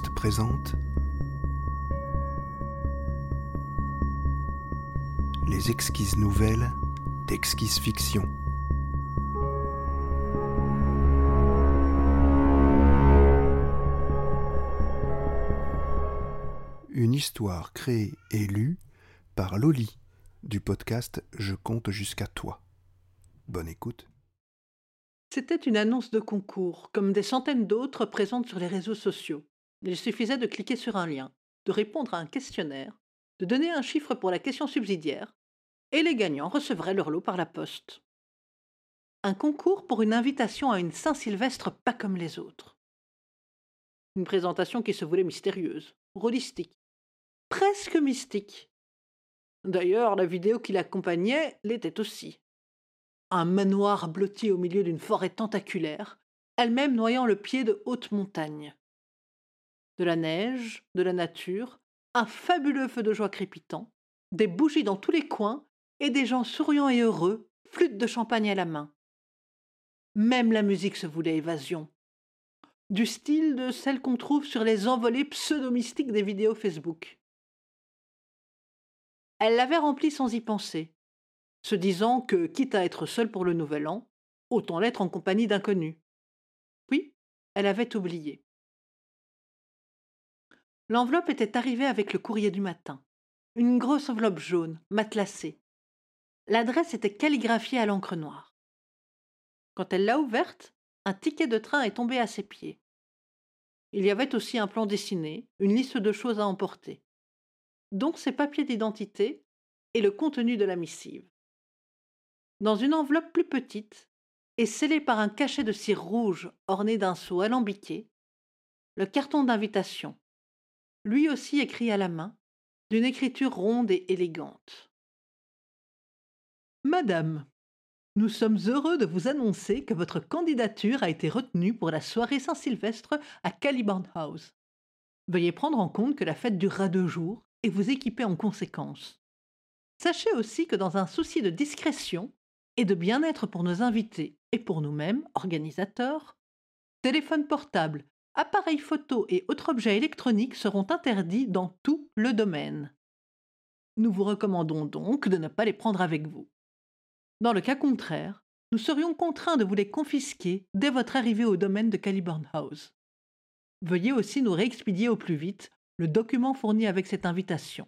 Présente Les exquises nouvelles d'Exquise Fiction. Une histoire créée et lue par Loli du podcast Je compte jusqu'à toi. Bonne écoute. C'était une annonce de concours, comme des centaines d'autres présentes sur les réseaux sociaux. Il suffisait de cliquer sur un lien, de répondre à un questionnaire, de donner un chiffre pour la question subsidiaire, et les gagnants recevraient leur lot par la poste. Un concours pour une invitation à une Saint-Sylvestre pas comme les autres. Une présentation qui se voulait mystérieuse, rôlistique, presque mystique. D'ailleurs, la vidéo qui l'accompagnait l'était aussi un manoir blotti au milieu d'une forêt tentaculaire, elle-même noyant le pied de hautes montagnes. De la neige, de la nature, un fabuleux feu de joie crépitant, des bougies dans tous les coins et des gens souriants et heureux, flûte de champagne à la main. Même la musique se voulait évasion. Du style de celle qu'on trouve sur les envolées pseudo-mystiques des vidéos Facebook. Elle l'avait remplie sans y penser, se disant que, quitte à être seule pour le nouvel an, autant l'être en compagnie d'inconnus. Puis, elle avait oublié. L'enveloppe était arrivée avec le courrier du matin. Une grosse enveloppe jaune, matelassée. L'adresse était calligraphiée à l'encre noire. Quand elle l'a ouverte, un ticket de train est tombé à ses pieds. Il y avait aussi un plan dessiné, une liste de choses à emporter, dont ses papiers d'identité et le contenu de la missive dans une enveloppe plus petite et scellée par un cachet de cire rouge orné d'un sceau alambiqué, le carton d'invitation, lui aussi écrit à la main, d'une écriture ronde et élégante. Madame, nous sommes heureux de vous annoncer que votre candidature a été retenue pour la soirée Saint-Sylvestre à Caliban House. Veuillez prendre en compte que la fête durera deux jours et vous équiper en conséquence. Sachez aussi que dans un souci de discrétion, et de bien-être pour nos invités et pour nous-mêmes, organisateurs, téléphones portables, appareils photo et autres objets électroniques seront interdits dans tout le domaine. Nous vous recommandons donc de ne pas les prendre avec vous. Dans le cas contraire, nous serions contraints de vous les confisquer dès votre arrivée au domaine de Caliburn House. Veuillez aussi nous réexpédier au plus vite le document fourni avec cette invitation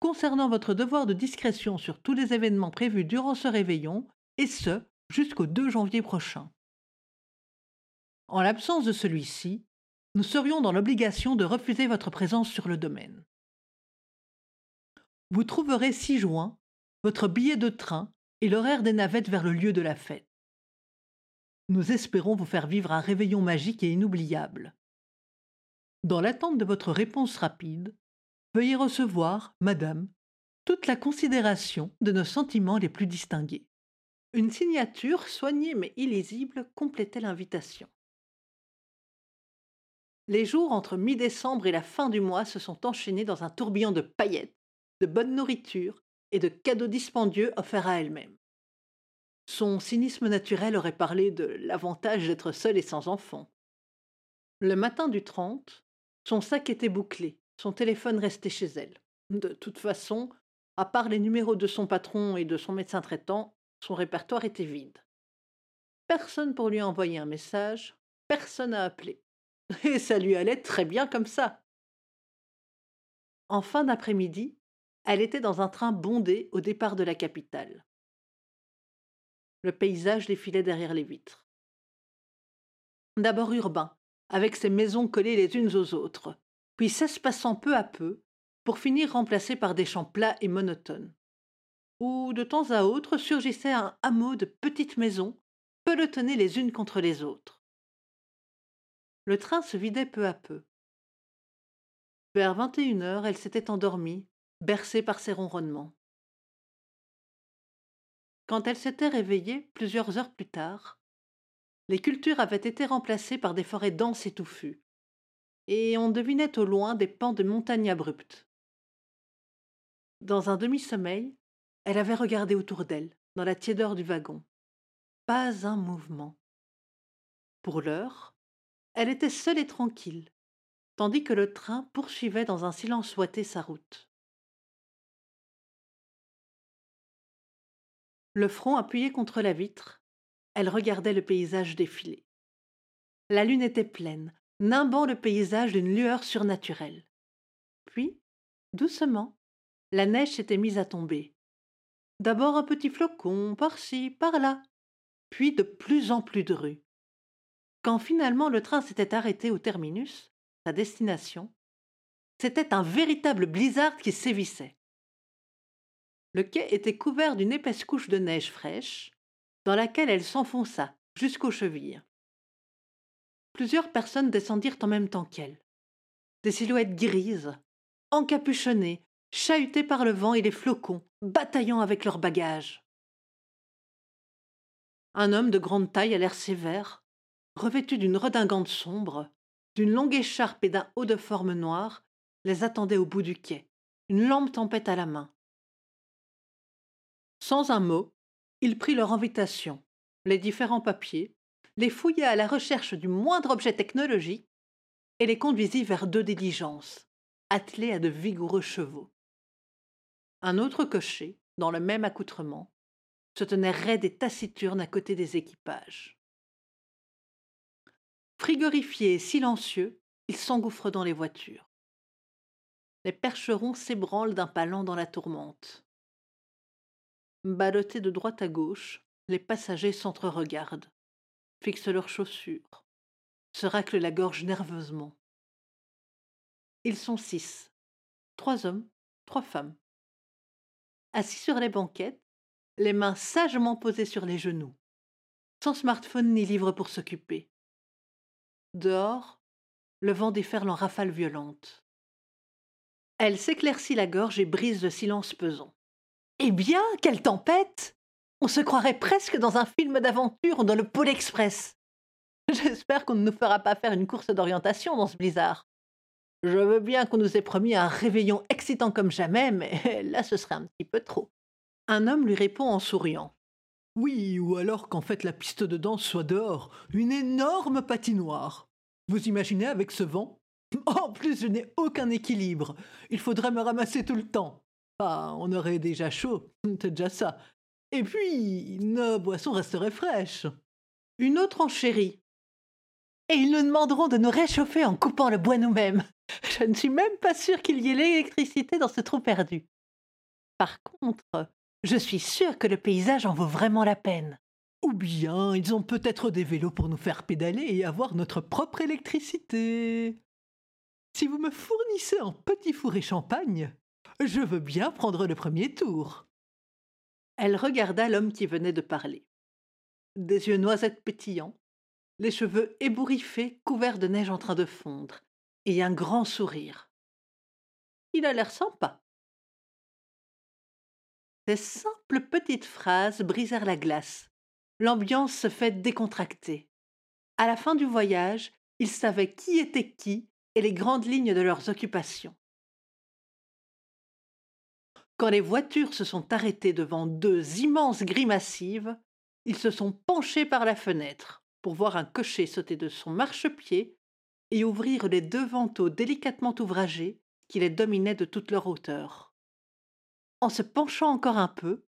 concernant votre devoir de discrétion sur tous les événements prévus durant ce réveillon, et ce, jusqu'au 2 janvier prochain. En l'absence de celui-ci, nous serions dans l'obligation de refuser votre présence sur le domaine. Vous trouverez 6 juin votre billet de train et l'horaire des navettes vers le lieu de la fête. Nous espérons vous faire vivre un réveillon magique et inoubliable. Dans l'attente de votre réponse rapide, veuillez recevoir, madame, toute la considération de nos sentiments les plus distingués. Une signature soignée mais illisible complétait l'invitation. Les jours entre mi-décembre et la fin du mois se sont enchaînés dans un tourbillon de paillettes, de bonne nourriture et de cadeaux dispendieux offerts à elle-même. Son cynisme naturel aurait parlé de l'avantage d'être seule et sans enfant. Le matin du 30, son sac était bouclé, son téléphone restait chez elle. De toute façon, à part les numéros de son patron et de son médecin traitant, son répertoire était vide. Personne pour lui envoyer un message, personne à appeler. Et ça lui allait très bien comme ça. En fin d'après-midi, elle était dans un train bondé au départ de la capitale. Le paysage défilait derrière les vitres. D'abord urbain, avec ses maisons collées les unes aux autres, puis s'espacant peu à peu, pour finir remplacé par des champs plats et monotones, où de temps à autre surgissait un hameau de petites maisons, pelotonnées les unes contre les autres. Le train se vidait peu à peu. Vers vingt et une heures, elle s'était endormie, bercée par ses ronronnements. Quand elle s'était réveillée, plusieurs heures plus tard, les cultures avaient été remplacées par des forêts denses et touffues, et on devinait au loin des pans de montagnes abruptes. Dans un demi-sommeil, elle avait regardé autour d'elle, dans la tiédeur du wagon. Pas un mouvement. Pour l'heure, elle était seule et tranquille, tandis que le train poursuivait dans un silence ouaté sa route. Le front appuyé contre la vitre, elle regardait le paysage défiler. La lune était pleine, nimbant le paysage d'une lueur surnaturelle. Puis, doucement, la neige s'était mise à tomber. D'abord un petit flocon, par-ci, par-là, puis de plus en plus de rues. Quand finalement le train s'était arrêté au terminus, sa destination, c'était un véritable blizzard qui sévissait. Le quai était couvert d'une épaisse couche de neige fraîche, dans laquelle elle s'enfonça jusqu'aux chevilles. Plusieurs personnes descendirent en même temps qu'elle. Des silhouettes grises, encapuchonnées, chahutées par le vent et les flocons, bataillant avec leurs bagages. Un homme de grande taille à l'air sévère, revêtu d'une redingante sombre, d'une longue écharpe et d'un haut de forme noire, les attendait au bout du quai, une lampe tempête à la main. Sans un mot, il prit leur invitation, les différents papiers, les fouilla à la recherche du moindre objet technologique et les conduisit vers deux diligences, attelées à de vigoureux chevaux. Un autre cocher, dans le même accoutrement, se tenait raide et taciturne à côté des équipages. Frigorifiés et silencieux, ils s'engouffrent dans les voitures. Les percherons s'ébranlent d'un pas lent dans la tourmente. Ballottés de droite à gauche, les passagers s'entre-regardent, fixent leurs chaussures, se raclent la gorge nerveusement. Ils sont six, trois hommes, trois femmes. Assis sur les banquettes, les mains sagement posées sur les genoux, sans smartphone ni livre pour s'occuper. Dehors, le vent déferle en rafales violentes. Elle s'éclaircit la gorge et brise le silence pesant. Eh bien, quelle tempête On se croirait presque dans un film d'aventure dans le Pôle Express. J'espère qu'on ne nous fera pas faire une course d'orientation dans ce blizzard. Je veux bien qu'on nous ait promis un réveillon excitant comme jamais, mais là ce serait un petit peu trop. Un homme lui répond en souriant. Oui, ou alors qu'en fait la piste de danse soit dehors, une énorme patinoire. Vous imaginez avec ce vent? En plus, je n'ai aucun équilibre. Il faudrait me ramasser tout le temps. Ah, on aurait déjà chaud, c'est déjà ça. Et puis, nos boissons resteraient fraîches. Une autre enchérie. Et ils nous demanderont de nous réchauffer en coupant le bois nous-mêmes. Je ne suis même pas sûre qu'il y ait l'électricité dans ce trou perdu. Par contre, je suis sûre que le paysage en vaut vraiment la peine. Ou bien ils ont peut-être des vélos pour nous faire pédaler et avoir notre propre électricité. Si vous me fournissez un petit four et champagne, je veux bien prendre le premier tour. Elle regarda l'homme qui venait de parler. Des yeux noisettes pétillants, les cheveux ébouriffés couverts de neige en train de fondre, et un grand sourire. Il a l'air sympa. Ces simples petites phrases brisèrent la glace. L'ambiance se fait décontracter. À la fin du voyage, ils savaient qui était qui et les grandes lignes de leurs occupations. Quand les voitures se sont arrêtées devant deux immenses grilles massives, ils se sont penchés par la fenêtre pour voir un cocher sauter de son marchepied et ouvrir les deux vantaux délicatement ouvragés qui les dominaient de toute leur hauteur. En se penchant encore un peu,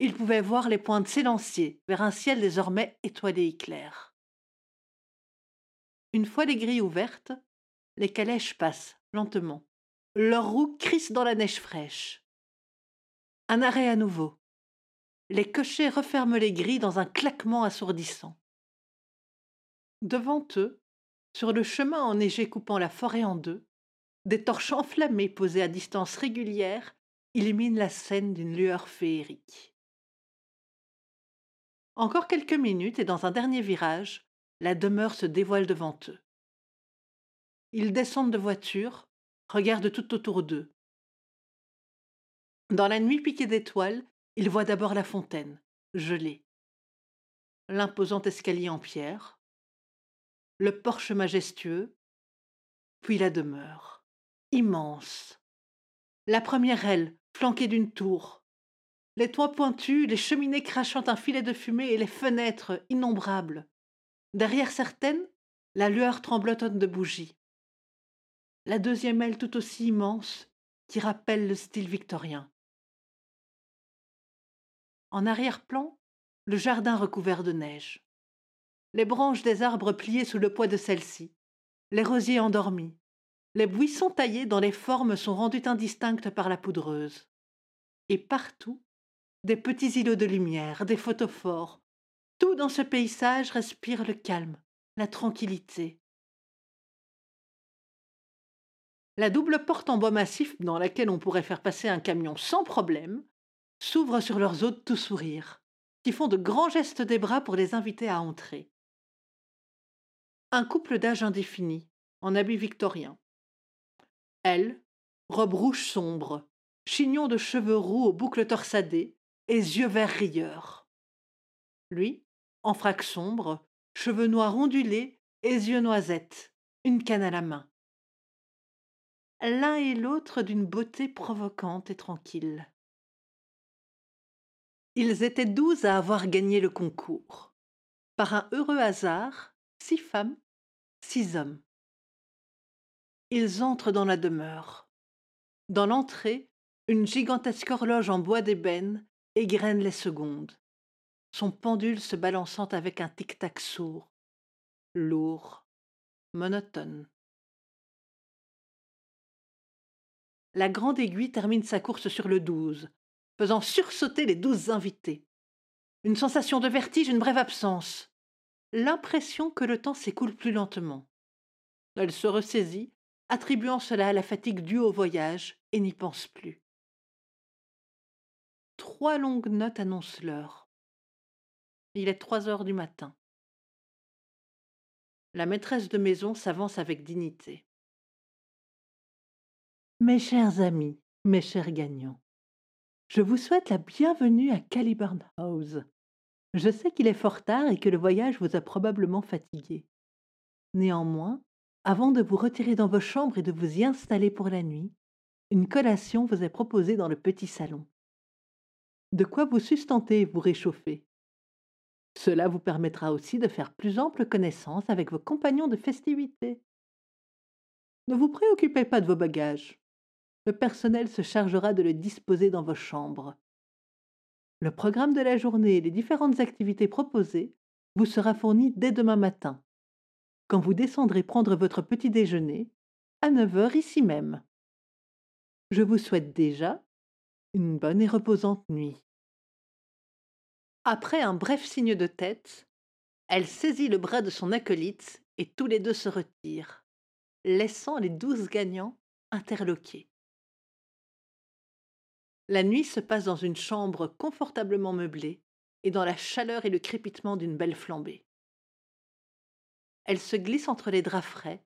il pouvait voir les pointes s'élancier vers un ciel désormais étoilé et clair. Une fois les grilles ouvertes, les calèches passent lentement. Leurs roues crissent dans la neige fraîche. Un arrêt à nouveau. Les cochers referment les grilles dans un claquement assourdissant. Devant eux, sur le chemin enneigé coupant la forêt en deux, des torches enflammées posées à distance régulière illuminent la scène d'une lueur féerique. Encore quelques minutes et dans un dernier virage, la demeure se dévoile devant eux. Ils descendent de voiture, regardent tout autour d'eux. Dans la nuit piquée d'étoiles, ils voient d'abord la fontaine, gelée, l'imposant escalier en pierre, le porche majestueux, puis la demeure, immense. La première aile, flanquée d'une tour, les toits pointus, les cheminées crachant un filet de fumée et les fenêtres innombrables. Derrière certaines, la lueur tremblotonne de bougies. la deuxième aile tout aussi immense qui rappelle le style victorien. En arrière-plan, le jardin recouvert de neige. Les branches des arbres pliées sous le poids de celles-ci, les rosiers endormis, les buissons taillés dont les formes sont rendues indistinctes par la poudreuse. Et partout, des petits îlots de lumière, des photophores. Tout dans ce paysage respire le calme, la tranquillité. La double porte en bois massif dans laquelle on pourrait faire passer un camion sans problème s'ouvre sur leurs hôtes tout sourire, qui font de grands gestes des bras pour les inviter à entrer. Un couple d'âge indéfini, en habit victorien. Elle, robe rouge sombre, chignon de cheveux roux aux boucles torsadées et yeux verts rieurs. Lui, en frac sombre, cheveux noirs ondulés et yeux noisettes, une canne à la main. L'un et l'autre d'une beauté provocante et tranquille. Ils étaient douze à avoir gagné le concours. Par un heureux hasard, six femmes, six hommes. Ils entrent dans la demeure. Dans l'entrée, une gigantesque horloge en bois d'ébène égrène les secondes, son pendule se balançant avec un tic-tac sourd, lourd, monotone. La grande aiguille termine sa course sur le douze, faisant sursauter les douze invités. Une sensation de vertige, une brève absence. L'impression que le temps s'écoule plus lentement. Elle se ressaisit, attribuant cela à la fatigue due au voyage, et n'y pense plus. Trois longues notes annoncent l'heure. Il est trois heures du matin. La maîtresse de maison s'avance avec dignité. Mes chers amis, mes chers gagnants, je vous souhaite la bienvenue à Caliburn House. Je sais qu'il est fort tard et que le voyage vous a probablement fatigué. Néanmoins, avant de vous retirer dans vos chambres et de vous y installer pour la nuit, une collation vous est proposée dans le petit salon. De quoi vous sustenter et vous réchauffer. Cela vous permettra aussi de faire plus ample connaissance avec vos compagnons de festivité. Ne vous préoccupez pas de vos bagages. Le personnel se chargera de le disposer dans vos chambres. Le programme de la journée et les différentes activités proposées vous sera fourni dès demain matin, quand vous descendrez prendre votre petit déjeuner à 9 heures ici même. Je vous souhaite déjà une bonne et reposante nuit. Après un bref signe de tête, elle saisit le bras de son acolyte et tous les deux se retirent, laissant les douze gagnants interloqués. La nuit se passe dans une chambre confortablement meublée et dans la chaleur et le crépitement d'une belle flambée. Elle se glisse entre les draps frais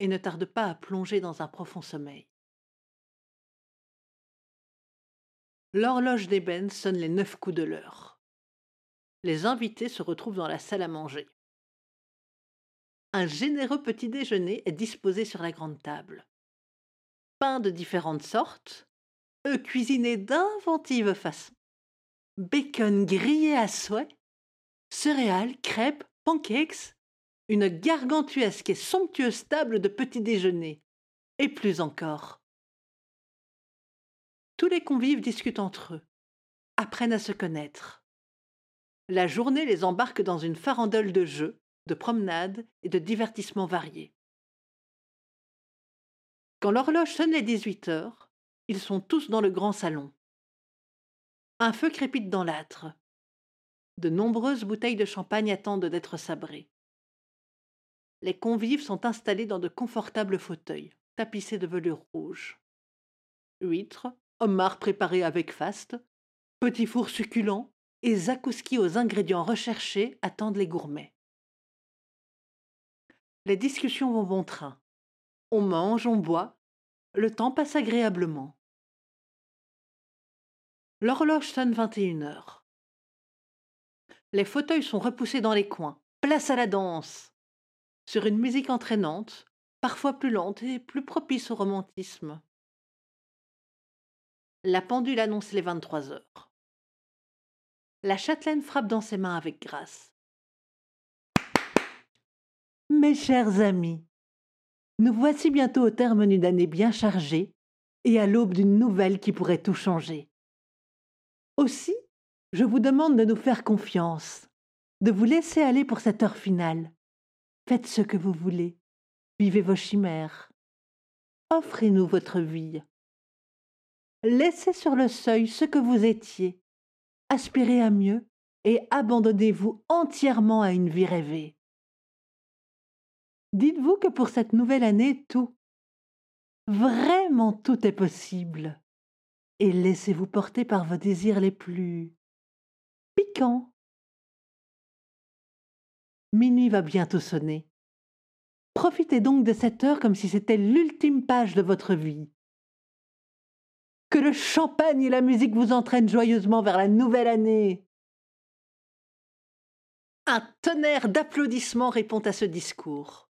et ne tarde pas à plonger dans un profond sommeil. L'horloge d'ébène sonne les neuf coups de l'heure. Les invités se retrouvent dans la salle à manger. Un généreux petit déjeuner est disposé sur la grande table. Pain de différentes sortes, eux cuisinés d'inventives façons, bacon grillé à souhait, céréales, crêpes, pancakes, une gargantuesque et somptueuse table de petit déjeuner, et plus encore. Tous les convives discutent entre eux, apprennent à se connaître. La journée les embarque dans une farandole de jeux, de promenades et de divertissements variés. Quand l'horloge sonne les 18 heures, ils sont tous dans le grand salon. Un feu crépite dans l'âtre. De nombreuses bouteilles de champagne attendent d'être sabrées. Les convives sont installés dans de confortables fauteuils, tapissés de velours rouge. Huîtres, homards préparés avec faste, petits fours succulents et zakouski aux ingrédients recherchés attendent les gourmets. Les discussions vont bon train. On mange, on boit, le temps passe agréablement. L'horloge sonne 21 heures. Les fauteuils sont repoussés dans les coins. Place à la danse. Sur une musique entraînante, parfois plus lente et plus propice au romantisme. La pendule annonce les 23 heures. La châtelaine frappe dans ses mains avec grâce. Mes chers amis, Nous voici bientôt au terme d'une année bien chargée et à l'aube d'une nouvelle qui pourrait tout changer. Aussi, je vous demande de nous faire confiance, de vous laisser aller pour cette heure finale. Faites ce que vous voulez, vivez vos chimères. Offrez-nous votre vie. Laissez sur le seuil ce que vous étiez, aspirez à mieux et abandonnez-vous entièrement à une vie rêvée. Dites-vous que pour cette nouvelle année, tout, vraiment tout est possible. Et laissez-vous porter par vos désirs les plus piquants. Minuit va bientôt sonner. Profitez donc de cette heure comme si c'était l'ultime page de votre vie. Que le champagne et la musique vous entraînent joyeusement vers la nouvelle année. Un tonnerre d'applaudissements répond à ce discours.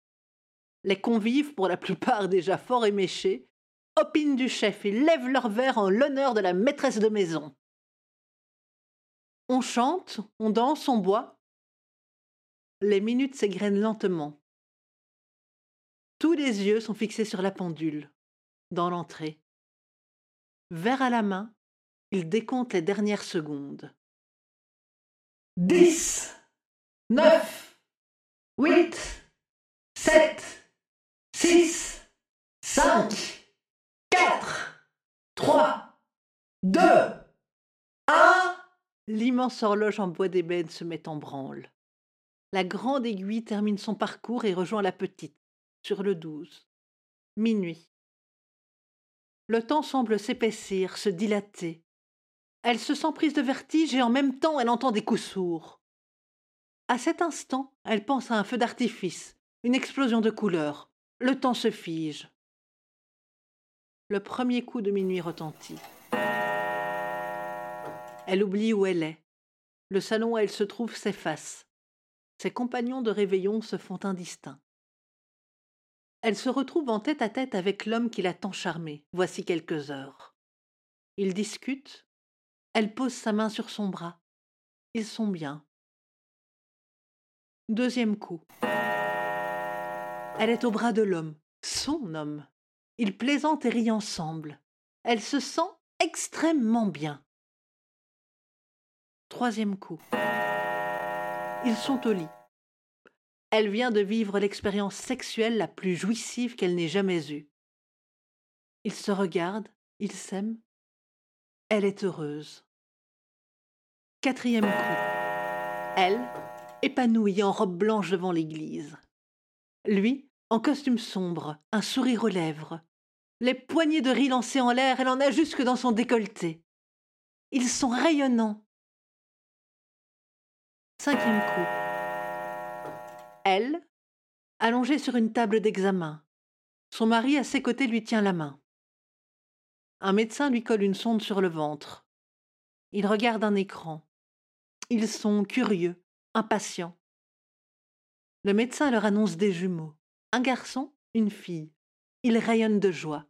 Les convives, pour la plupart déjà fort éméchés, opinent du chef et lèvent leur verre en l'honneur de la maîtresse de maison. On chante, on danse, on boit. Les minutes s'égrènent lentement. Tous les yeux sont fixés sur la pendule, dans l'entrée. Verre à la main, il décompte les dernières secondes. Dix, neuf, huit, sept, six, cinq, quatre, trois, deux, un. L'immense horloge en bois d'ébène se met en branle. La grande aiguille termine son parcours et rejoint la petite, sur le douze. Minuit. Le temps semble s'épaissir, se dilater. Elle se sent prise de vertige et en même temps elle entend des coups sourds. À cet instant, elle pense à un feu d'artifice, une explosion de couleurs. Le temps se fige. Le premier coup de minuit retentit. Elle oublie où elle est. Le salon où elle se trouve s'efface. Ses compagnons de réveillon se font indistincts. Elle se retrouve en tête à tête avec l'homme qui l'a tant charmée, voici quelques heures. Ils discutent. Elle pose sa main sur son bras. Ils sont bien. Deuxième coup. Elle est au bras de l'homme, son homme. Ils plaisantent et rient ensemble. Elle se sent extrêmement bien. Troisième coup. Ils sont au lit. Elle vient de vivre l'expérience sexuelle la plus jouissive qu'elle n'ait jamais eue. Ils se regardent, ils s'aiment. Elle est heureuse. Quatrième coup. Elle, épanouie en robe blanche devant l'église. Lui, en costume sombre, un sourire aux lèvres. Les poignées de riz lancées en l'air, elle en a jusque dans son décolleté. Ils sont rayonnants. Cinquième coup. Elle, allongée sur une table d'examen. Son mari à ses côtés lui tient la main. Un médecin lui colle une sonde sur le ventre. Il regarde un écran. Ils sont curieux, impatients. Le médecin leur annonce des jumeaux. Un garçon, une fille. Ils rayonnent de joie.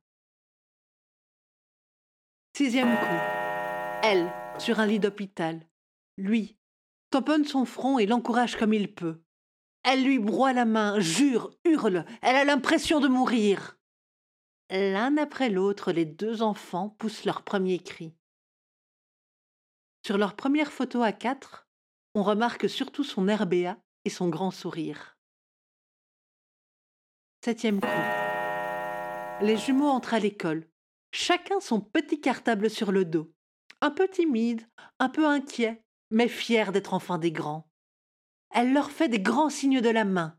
Sixième coup. Elle, sur un lit d'hôpital. Lui, tamponne son front et l'encourage comme il peut. Elle lui broie la main, jure, hurle, elle a l'impression de mourir. L'un après l'autre, les deux enfants poussent leur premier cri. Sur leur première photo à quatre, on remarque surtout son air béat et son grand sourire. Septième coup. Les jumeaux entrent à l'école, chacun son petit cartable sur le dos, un peu timide, un peu inquiet, mais fier d'être enfin des grands. Elle leur fait des grands signes de la main.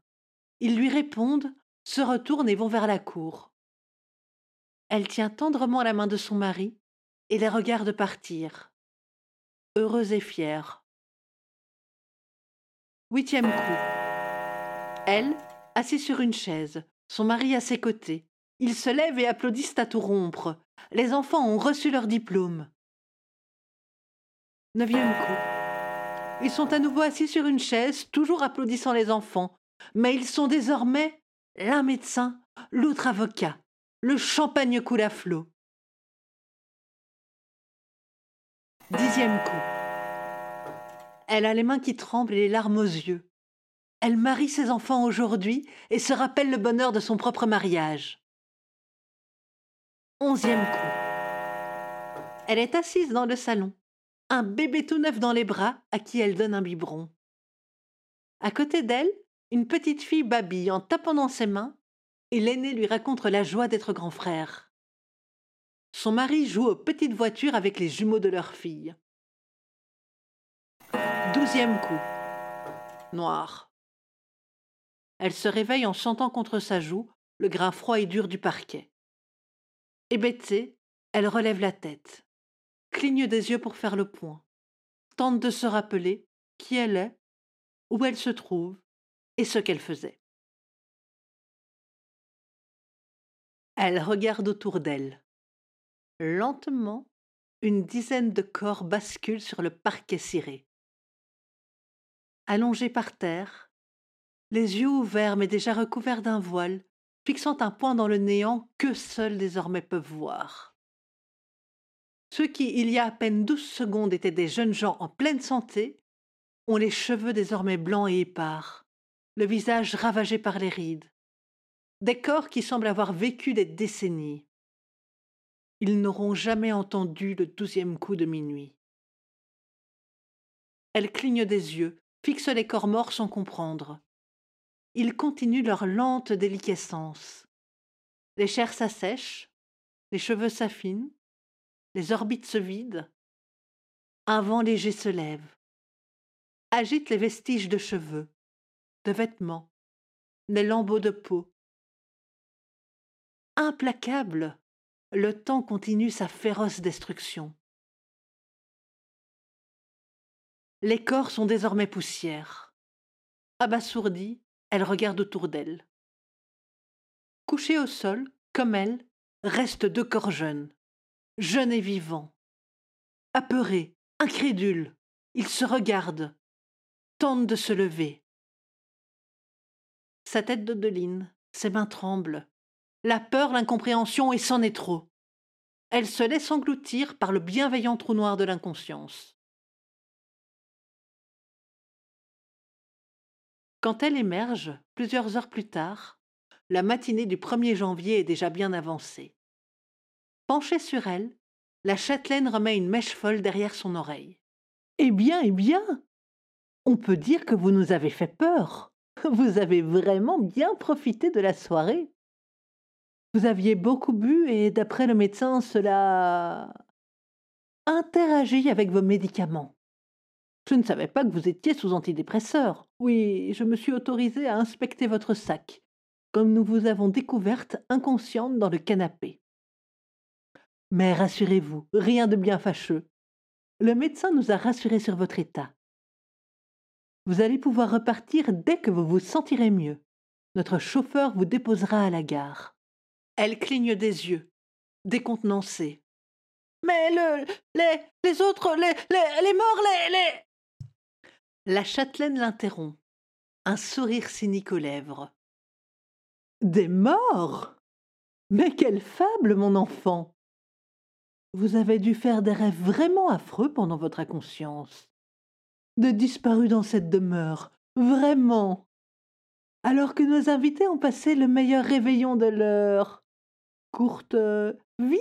Ils lui répondent, se retournent et vont vers la cour. Elle tient tendrement la main de son mari et les regarde partir, heureuse et fière. Huitième coup. Elle, assise sur une chaise, son mari à ses côtés. Ils se lèvent et applaudissent à tout rompre. Les enfants ont reçu leur diplôme. Neuvième coup. Ils sont à nouveau assis sur une chaise, toujours applaudissant les enfants. Mais ils sont désormais l'un médecin, l'autre avocat. Le champagne coule à flot. Dixième coup. Elle a les mains qui tremblent et les larmes aux yeux. Elle marie ses enfants aujourd'hui et se rappelle le bonheur de son propre mariage. Onzième coup. Elle est assise dans le salon, un bébé tout neuf dans les bras à qui elle donne un biberon. À côté d'elle, une petite fille babille en tapant dans ses mains et l'aîné lui raconte la joie d'être grand frère. Son mari joue aux petites voitures avec les jumeaux de leur fille. Douzième coup. Noir. Elle se réveille en sentant contre sa joue le grain froid et dur du parquet. Hébétée, elle relève la tête, cligne des yeux pour faire le point, tente de se rappeler qui elle est, où elle se trouve et ce qu'elle faisait. Elle regarde autour d'elle. Lentement, une dizaine de corps basculent sur le parquet ciré. Allongés par terre, les yeux ouverts mais déjà recouverts d'un voile, fixant un point dans le néant que seuls désormais peuvent voir. Ceux qui, il y a à peine douze secondes, étaient des jeunes gens en pleine santé, ont les cheveux désormais blancs et épars, le visage ravagé par les rides, des corps qui semblent avoir vécu des décennies. Ils n'auront jamais entendu le douzième coup de minuit. Elle cligne des yeux, fixe les corps morts sans comprendre. Ils continuent leur lente déliquescence. Les chairs s'assèchent, les cheveux s'affinent, les orbites se vident. Un vent léger se lève, agite les vestiges de cheveux, de vêtements, des lambeaux de peau, implacable, le temps continue sa féroce destruction. Les corps sont désormais poussière. Abasourdie, elle regarde autour d'elle. Couchés au sol, comme elle, restent deux corps jeunes, jeunes et vivants. Apeurés, incrédules, ils se regardent, tentent de se lever. Sa tête d'Odeline, ses mains tremblent, la peur, l'incompréhension, et c'en est trop. Elle se laisse engloutir par le bienveillant trou noir de l'inconscience. Quand elle émerge, plusieurs heures plus tard, la matinée du 1er janvier est déjà bien avancée. Penchée sur elle, la châtelaine remet une mèche folle derrière son oreille. Eh bien, eh bien On peut dire que vous nous avez fait peur. Vous avez vraiment bien profité de la soirée. Vous aviez beaucoup bu et d'après le médecin, cela interagit avec vos médicaments. Je ne savais pas que vous étiez sous antidépresseur. Oui, je me suis autorisée à inspecter votre sac, comme nous vous avons découverte inconsciente dans le canapé. Mais rassurez-vous, rien de bien fâcheux. Le médecin nous a rassurés sur votre état. Vous allez pouvoir repartir dès que vous vous sentirez mieux. Notre chauffeur vous déposera à la gare. Elle cligne des yeux, décontenancée. Mais le, les, les autres, les, les, les morts, les, les. La châtelaine l'interrompt, un sourire cynique aux lèvres. Des morts? Mais quelle fable, mon enfant Vous avez dû faire des rêves vraiment affreux pendant votre inconscience. De disparus dans cette demeure, vraiment. Alors que nos invités ont passé le meilleur réveillon de leur courte vie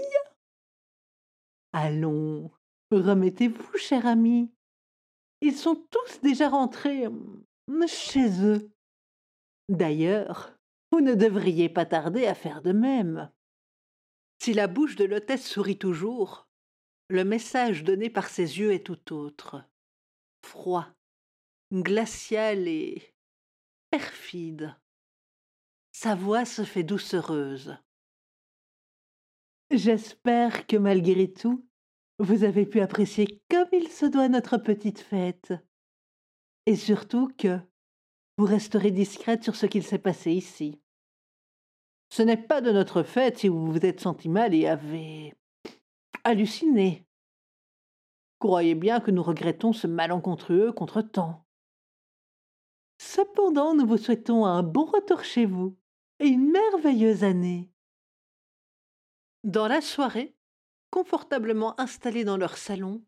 Allons, remettez-vous, cher ami. Ils sont tous déjà rentrés hum, chez eux. D'ailleurs, vous ne devriez pas tarder à faire de même. Si la bouche de l'hôtesse sourit toujours, le message donné par ses yeux est tout autre. Froid, glacial et perfide. Sa voix se fait doucereuse. J'espère que malgré tout, vous avez pu apprécier comme il se doit notre petite fête. Et surtout que vous resterez discrète sur ce qu'il s'est passé ici. Ce n'est pas de notre fête si vous vous êtes senti mal et avez halluciné. Croyez bien que nous regrettons ce malencontreux contretemps. Cependant, nous vous souhaitons un bon retour chez vous et une merveilleuse année. Dans la soirée, confortablement installés dans leur salon,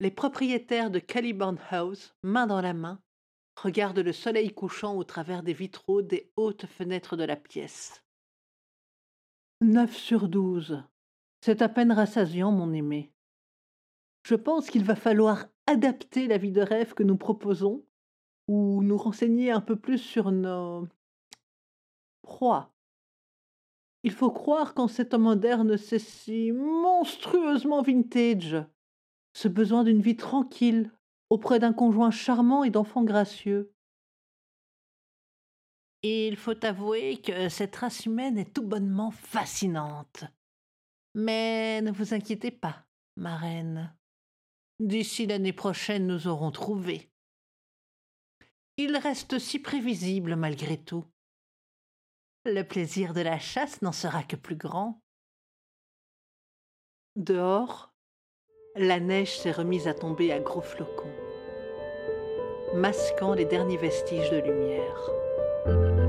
les propriétaires de Caliban House, main dans la main, regarde le soleil couchant au travers des vitraux des hautes fenêtres de la pièce. Neuf sur douze. C'est à peine rassasiant, mon aimé. Je pense qu'il va falloir adapter la vie de rêve que nous proposons ou nous renseigner un peu plus sur nos proies. Il faut croire qu'en cet homme moderne, c'est si monstrueusement vintage. Ce besoin d'une vie tranquille, auprès d'un conjoint charmant et d'enfants gracieux. Il faut avouer que cette race humaine est tout bonnement fascinante. Mais ne vous inquiétez pas, ma reine. D'ici l'année prochaine, nous aurons trouvé. Il reste si prévisible malgré tout. Le plaisir de la chasse n'en sera que plus grand. Dehors, la neige s'est remise à tomber à gros flocons, masquant les derniers vestiges de lumière. Thank you.